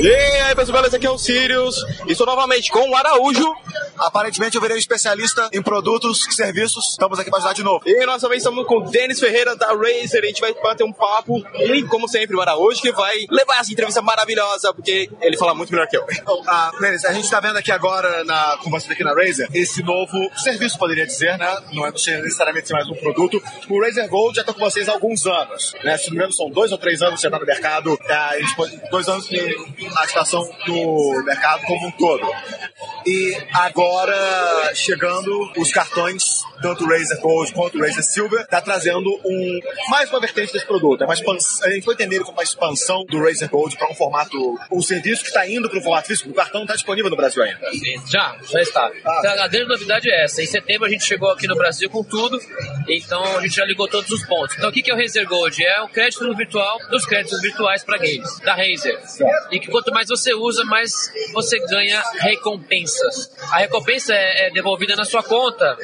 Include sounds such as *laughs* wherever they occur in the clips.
E aí, pessoal, beleza? Aqui é o Sirius. Estou novamente com o Araújo. Aparentemente eu virei um especialista em produtos e serviços. Estamos aqui para ajudar de novo. E nós também estamos com o Denis Ferreira da Razer. A gente vai bater um papo. E, como sempre, o Araújo que vai levar essa entrevista maravilhosa, porque ele fala muito melhor que eu. Então, ah, Denis, a gente está vendo aqui agora na, com você aqui na Razer esse novo serviço, poderia dizer, né? Não é necessariamente mais um produto. O Razer Gold já está com vocês há alguns anos. Né? Se não me engano, são dois ou três anos que já está no mercado. É, dois anos na ativação do mercado como um todo. E agora, chegando os cartões, tanto o Razer Gold quanto o Razer Silver, está trazendo um, mais uma vertente desse produto. É uma a gente foi entender como uma expansão do Razer Gold para um formato, um serviço que está indo para o formato físico. O cartão está disponível no Brasil ainda. Já, já está. Ah. Então, a grande novidade é essa. Em setembro a gente chegou aqui no Brasil com tudo, então a gente já ligou todos os pontos. Então o que é o Razer Gold? É o crédito virtual dos créditos virtuais para games, da Razer. E que quanto mais você usa, mais você ganha recompensas. A recompensa é, é devolvida na sua conta,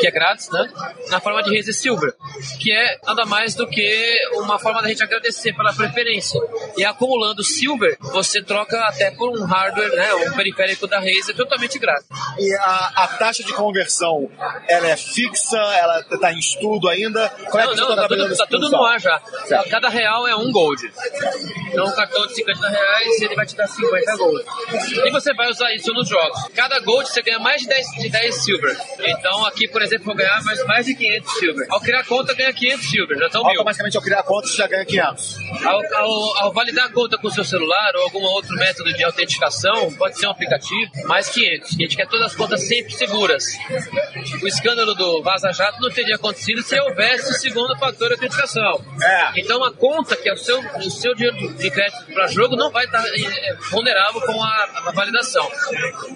que é grátis, né? Na forma de Razer Silver, que é nada mais do que uma forma da gente agradecer pela preferência. E acumulando Silver, você troca até por um hardware, né? Um periférico da Razer totalmente grátis. E a, a taxa de conversão, ela é fixa? Ela está em estudo ainda? Como é que não, não, tá, tudo, tá tudo no ar já. Certo. Cada real é um gold. Então, um cartão de 50 reais, ele vai te dar 50 gold. E você vai usar isso nos jogos. Cada gold você ganha mais de 10, de 10 silver. Então, aqui, por exemplo, vou ganhar mais, mais de 500 silver. Ao criar conta, ganha 500 silver. Já estão mil. Automaticamente, ao criar conta, você já ganha 500. Ao, ao, ao, validar a conta com o seu celular ou algum outro método de autenticação, pode ser um aplicativo, mais 500. A gente quer todas as contas sempre seguras. O escândalo do Vaza Jato não teria acontecido se houvesse o segundo fator de autenticação. É. Então, a conta, que é o seu, o seu dinheiro de crédito para jogo, não vai estar é, vulnerável com a, a validação.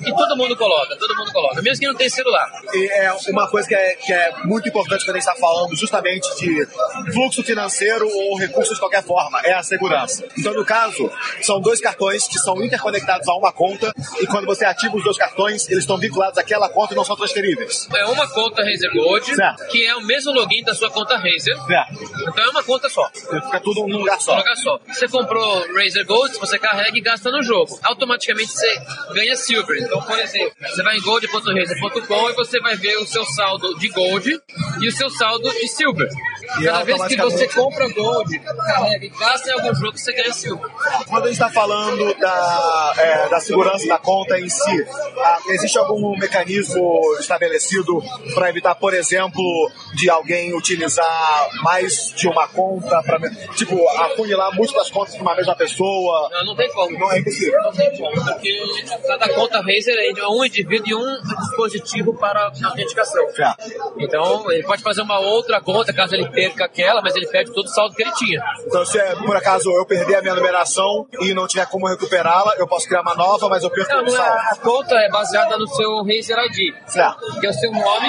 E todo mundo coloca, todo mundo coloca, mesmo que não tem celular. E é uma coisa que é, que é muito importante quando a gente está falando justamente de fluxo financeiro ou recursos de qualquer forma, é a segurança. Então, no caso, são dois cartões que são interconectados a uma conta e quando você ativa os dois cartões, eles estão vinculados àquela conta e não são transferíveis. É uma conta Razer Gold, certo. que é o mesmo login da sua conta Razer. Certo. Então é uma conta só. Fica tudo num lugar só. Um lugar só. Você comprou Razer Gold, você carrega e gasta no jogo. Automaticamente você ganha Silver. Então, por exemplo, você vai em gold.razer.com e você vai ver o seu saldo de Gold e o seu saldo de Silver. E Cada vez que você compra Gold, carrega e gasta em algum jogo, você ganha Silver. Quando a gente está falando da, é, da segurança da conta em si, ah, existe algum mecanismo estabelecido para evitar, por exemplo, de alguém utilizar mais de uma conta para tipo afunilar múltiplas contas para uma mesma pessoa? Não, não tem como. Não é impossível. Não tem como, porque cada conta Razer é de um indivíduo e um dispositivo para autenticação. É. Então, ele pode fazer uma outra conta caso ele perca aquela, mas ele perde todo o saldo que ele tinha. Então, se é, por acaso eu perder a minha numeração e não tiver como recuperá-la, eu posso criar uma nova, mas eu perco não, o não é, saldo. A conta é baseada no seu Razer ID, certo. que é o seu nome,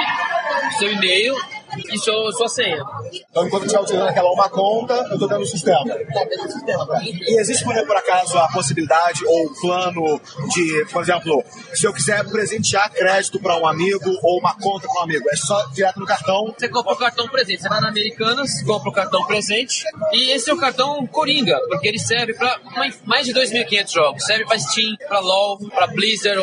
seu e-mail e sua, sua senha. Então, enquanto estiver utilizando aquela uma conta, eu estou dentro do sistema. Do sistema. E existe, por acaso, a possibilidade ou plano de, por exemplo, se eu quiser presentear crédito para um amigo ou uma conta para um amigo, é só direto no cartão? Você compra o cartão presente. Você vai na Americanas, compra o cartão presente e esse é o cartão Coringa, porque ele serve para mais de 2.500 jogos. Serve para Steam, para LoL, para Blizzard,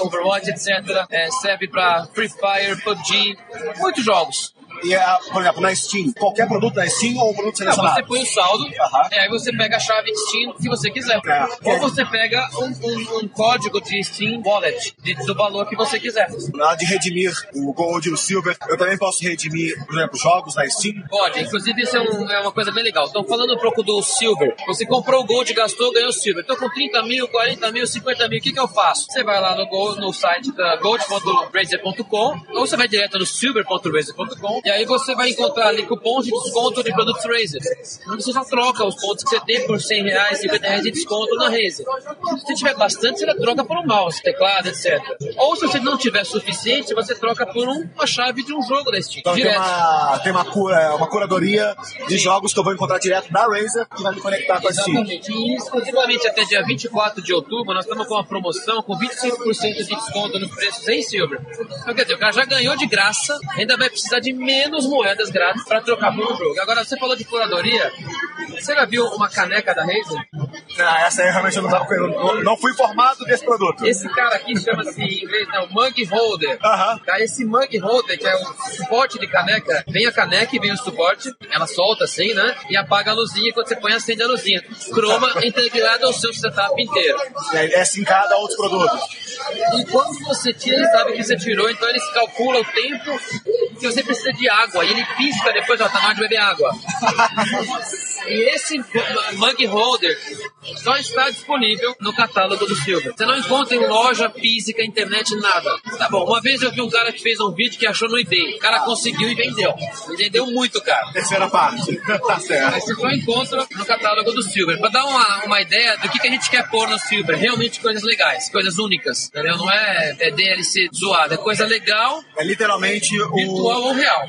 Overwatch, etc. É, serve para Free Fire, PUBG, muitos jogos. E, é, por exemplo, na Steam, qualquer produto na Steam ou um produto selecionado? Não, você põe o saldo, uhum. e aí você pega a chave de Steam se você quiser. É. Ou você pega um, um, um, código de Steam Wallet, de, do valor que você quiser. Na hora de redimir o Gold e o Silver, eu também posso redimir, por exemplo, jogos na Steam? Pode, inclusive isso é, um, é uma coisa bem legal. Então, falando um pouco do Silver, você comprou o Gold, gastou, ganhou o Silver. Então, com 30 mil, 40 mil, 50 mil, o que, que eu faço? Você vai lá no, no site da gold.razer.com ou você vai direto no silver.razer.com e aí você vai encontrar ali cupons de desconto de produtos Razer. Então você já troca os pontos que você tem por 100 reais, 50 reais de desconto na Razer. Se você tiver bastante, você troca por um mouse, teclado, etc. Ou se você não tiver suficiente, você troca por uma chave de um jogo da Steam. Então direto. tem, uma, tem uma, cura, uma curadoria de Sim. jogos que eu vou encontrar direto da Razer que vai me conectar com a Steam. E exclusivamente até dia 24 de outubro, nós estamos com uma promoção com 25% de desconto nos preços em Silver. Então, quer dizer, o cara já ganhou de graça, ainda vai precisar de menos moedas grátis para trocar por um jogo. Agora, você falou de curadoria. Você já viu uma caneca da Razer? Ah, essa aí realmente eu não, tava, não, não fui informado desse produto. Esse cara aqui chama-se em inglês, não, Mug Holder. Aham. Tá, esse Mug Holder, que é o suporte de caneca, vem a caneca e vem o suporte, ela solta assim, né? E apaga a luzinha quando você põe acende a luzinha. Croma *laughs* integrado ao seu setup inteiro. É, é sincado a outros produtos. E quando você tira, ele sabe que você tirou, então ele calcula o tempo que você precisa de água. E ele pisca depois, ó, tá na hora de beber água. *laughs* E esse mug holder só está disponível no catálogo do Silver. Você não encontra em loja física, internet, nada. Tá bom, uma vez eu vi um cara que fez um vídeo que achou no eBay. O cara conseguiu e vendeu. E vendeu muito, cara. Terceira parte. *laughs* tá certo. Você só encontra no catálogo do Silver. Pra dar uma, uma ideia do que, que a gente quer pôr no Silver. Realmente coisas legais, coisas únicas. Entendeu? Não é, é DLC zoado, é coisa legal, É literalmente o- virtual ou real.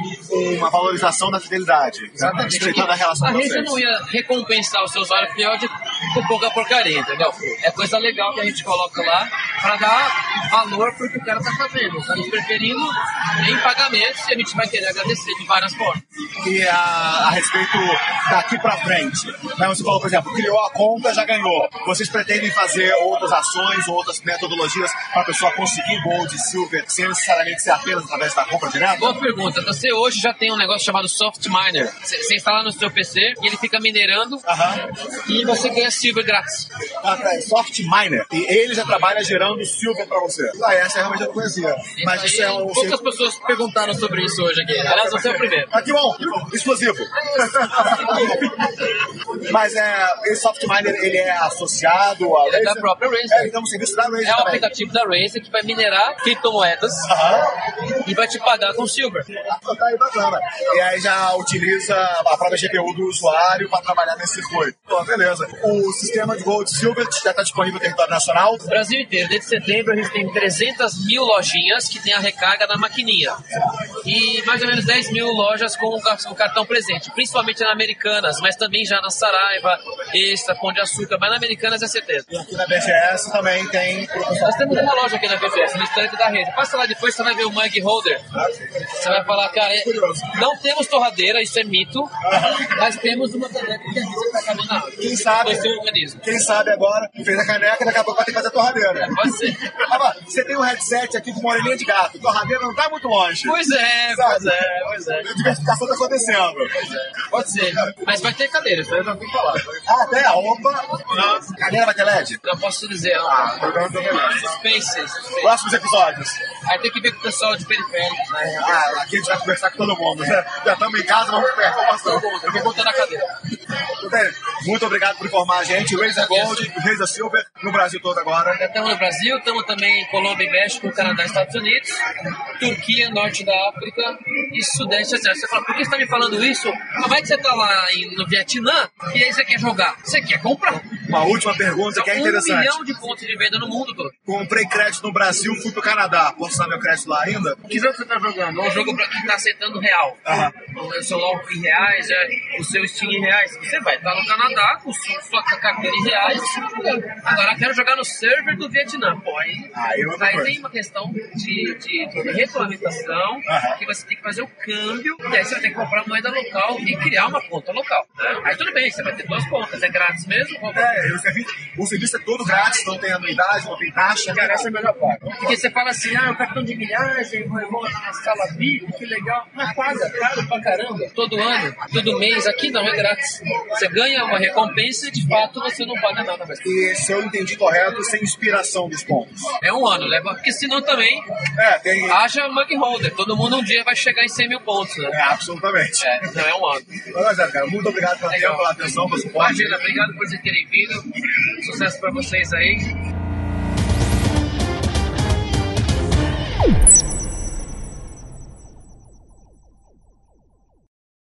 uma valorização da fidelidade. Estreitando a relação a com rede não ia recompensar o seu usuário fiel de, com pouca porcaria, entendeu? É coisa legal que a gente coloca lá pra dar valor pro que o cara tá fazendo. Tá nos preferindo em pagamentos e a gente vai querer agradecer de várias formas. E a, a respeito daqui pra frente. Né, Você falou, por exemplo, criou a conta, já ganhou. Vocês pretendem fazer outras ações, outras metodologias para a pessoa conseguir Gold e Silver sem necessariamente ser apenas através da compra direta? Boa pergunta. Você hoje já tem um negócio chamado Soft Miner. Você instala no seu PC e ele fica minerando Aham. e você ganha Silver grátis. Ah, é, Soft Miner. E ele já trabalha gerando Silver para você. Ah, essa realmente eu não conhecia. Mas isso é um... Poucas pessoas perguntaram sobre isso hoje aqui. Aliás, você é o primeiro. Ah, que bom. Exclusivo. *laughs* Mas é, esse Soft Miner, ele é associado a é da própria Razer. É, então, um serviço da Razer É o também. aplicativo da Razer que vai minerar criptomoedas e vai te pagar com Silver. Ah, Tá aí bacana. E aí já utiliza a própria GPU do usuário para trabalhar nesse circuito. Pô, beleza. O sistema de Gold Silver já está disponível no território nacional. Brasil inteiro, desde setembro a gente tem 300 mil lojinhas que tem a recarga na maquininha. E mais ou menos 10 mil lojas com o car- o cartão presente, principalmente na Americanas, mas também já na Saraiva, Extra, Pão de Açúcar, mas na Americanas é certeza. E aqui na BGS também tem. Nós temos uma loja aqui na BBS, no estante da rede. Passa lá depois, você vai ver o Mug Holder. Você vai falar, cara, é- não temos torradeira, isso é mito, mas temos uma caneca que a gente tá na água. Quem sabe? Esse é o mecanismo. Quem sabe agora fez a caneca, daqui a pouco vai ter que fazer a torradeira. Pode ser. Mas você tem um headset aqui com uma orelhinha de gato. Torradeira não tá muito longe. Pois é, pois é, pois é. A diversificação tá acontecendo. Pode ser. Mas vai ter cadeira, isso aí eu já tenho falar. Ah, até a opa. Cadeira vai ter LED? Não posso dizer, não. Ah, programa do Spaces. Spaces. Próximos episódios. Aí tem que ver com o pessoal de periféricos, né? Ah, aqui a gente vai conversar com todo mundo. né? Já estamos em casa, vamos conversar. Eu vou botar na cadeira. Muito obrigado por informar a gente. Razer Gold Razer Silver no Brasil todo agora. Estamos no Brasil, estamos também em Colômbia México, Canadá e Estados Unidos, Turquia, Norte da África e Sudeste Asiático. Você fala, por que você está me falando isso? Como é que você está lá no Vietnã e aí você quer jogar? Você quer comprar? Uma última pergunta que é um interessante. milhão de pontos de venda no mundo todo. Comprei crédito no Brasil, fui pro Canadá. Posso usar meu crédito lá ainda? Que jogo você está jogando? É um jogo para quem está aceitando real. O seu LOL em reais, é, o seu Steam em reais. Você vai estar no Canadá com sua, carteira em reais. Agora eu quero jogar no server do Vietnã. Pô, aí, outra aí tem uma questão de, de, de regulamentação, Aham. que você tem que fazer o câmbio, e aí você vai ter que comprar moeda local e criar uma conta local. né? Aí tudo bem, você vai ter duas contas, é grátis mesmo? Ou É, o serviço, o serviço é todo grátis, não tem anuidade, não tem taxa. Cara, essa é a melhor parte. Porque você fala assim, ah, o cartão de milhares, eu vou vou na sala VIP, que legal. Mas paga caro pra caramba. Todo ano, todo mês, aqui não, é grátis. Você ganha uma recompensa e de fato você não paga nada mais. E se eu entendi correto, sem inspiração dos pontos. É um ano, leva. Porque senão também É, tem. Haja mug holder. Todo mundo um dia vai chegar em 100 mil pontos, né? É, absolutamente. É, não é um ano. Mas, é, cara, muito obrigado tempo, pela atenção, pelo suporte. Imagina, obrigado por vocês terem vindo. Sucesso pra vocês aí.